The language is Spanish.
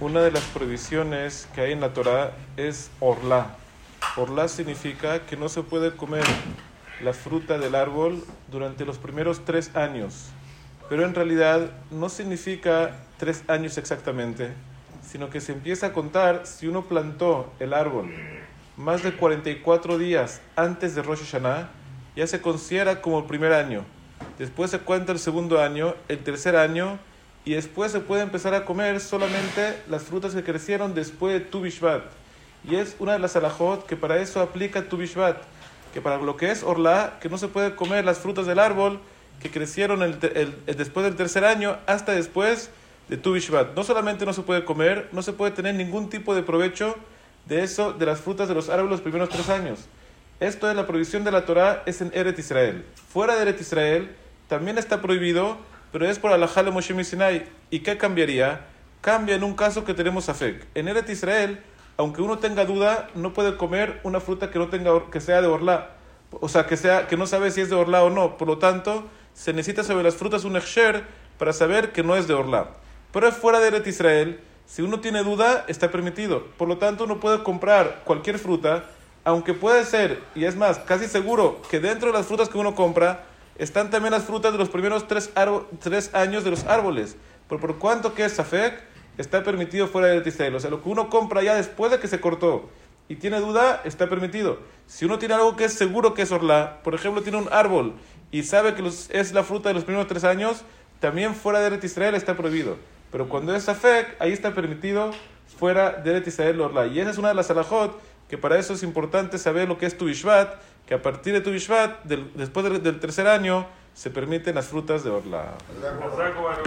Una de las prohibiciones que hay en la Torah es orla. Orla significa que no se puede comer la fruta del árbol durante los primeros tres años. Pero en realidad no significa tres años exactamente, sino que se empieza a contar si uno plantó el árbol más de 44 días antes de Rosh Hashanah, ya se considera como el primer año. Después se cuenta el segundo año, el tercer año, y después se puede empezar a comer solamente las frutas que crecieron después de Tu Bishvat. Y es una de las alajot que para eso aplica Tu Bishvat, que para lo que es Orla, que no se puede comer las frutas del árbol que crecieron el, el, después del tercer año hasta después de Tu Bishvat. No solamente no se puede comer, no se puede tener ningún tipo de provecho de eso, de las frutas de los árboles los primeros tres años. Esto es la prohibición de la Torah, es en Eret Israel. Fuera de Eret Israel también está prohibido, pero es por Alajá de Moshe Sinai. ¿Y qué cambiaría? Cambia en un caso que tenemos afek. En Eret Israel, aunque uno tenga duda, no puede comer una fruta que no tenga que sea de orla, o sea, que sea que no sabe si es de orla o no. Por lo tanto, se necesita sobre las frutas un eksher para saber que no es de orla. Pero fuera de Eret Israel, si uno tiene duda, está permitido. Por lo tanto, uno puede comprar cualquier fruta, aunque puede ser, y es más, casi seguro, que dentro de las frutas que uno compra están también las frutas de los primeros tres, tres años de los árboles. Pero por cuanto que es Safek, está permitido fuera de Israel. O sea, lo que uno compra ya después de que se cortó y tiene duda, está permitido. Si uno tiene algo que es seguro que es orla, por ejemplo, tiene un árbol y sabe que es la fruta de los primeros tres años, también fuera de Israel está prohibido. Pero cuando es Afek, ahí está permitido fuera de Eretz Israel Orla. Y esa es una de las alajot que para eso es importante saber lo que es tu Bishvat, que a partir de tu Bishvat, después del tercer año, se permiten las frutas de Orla.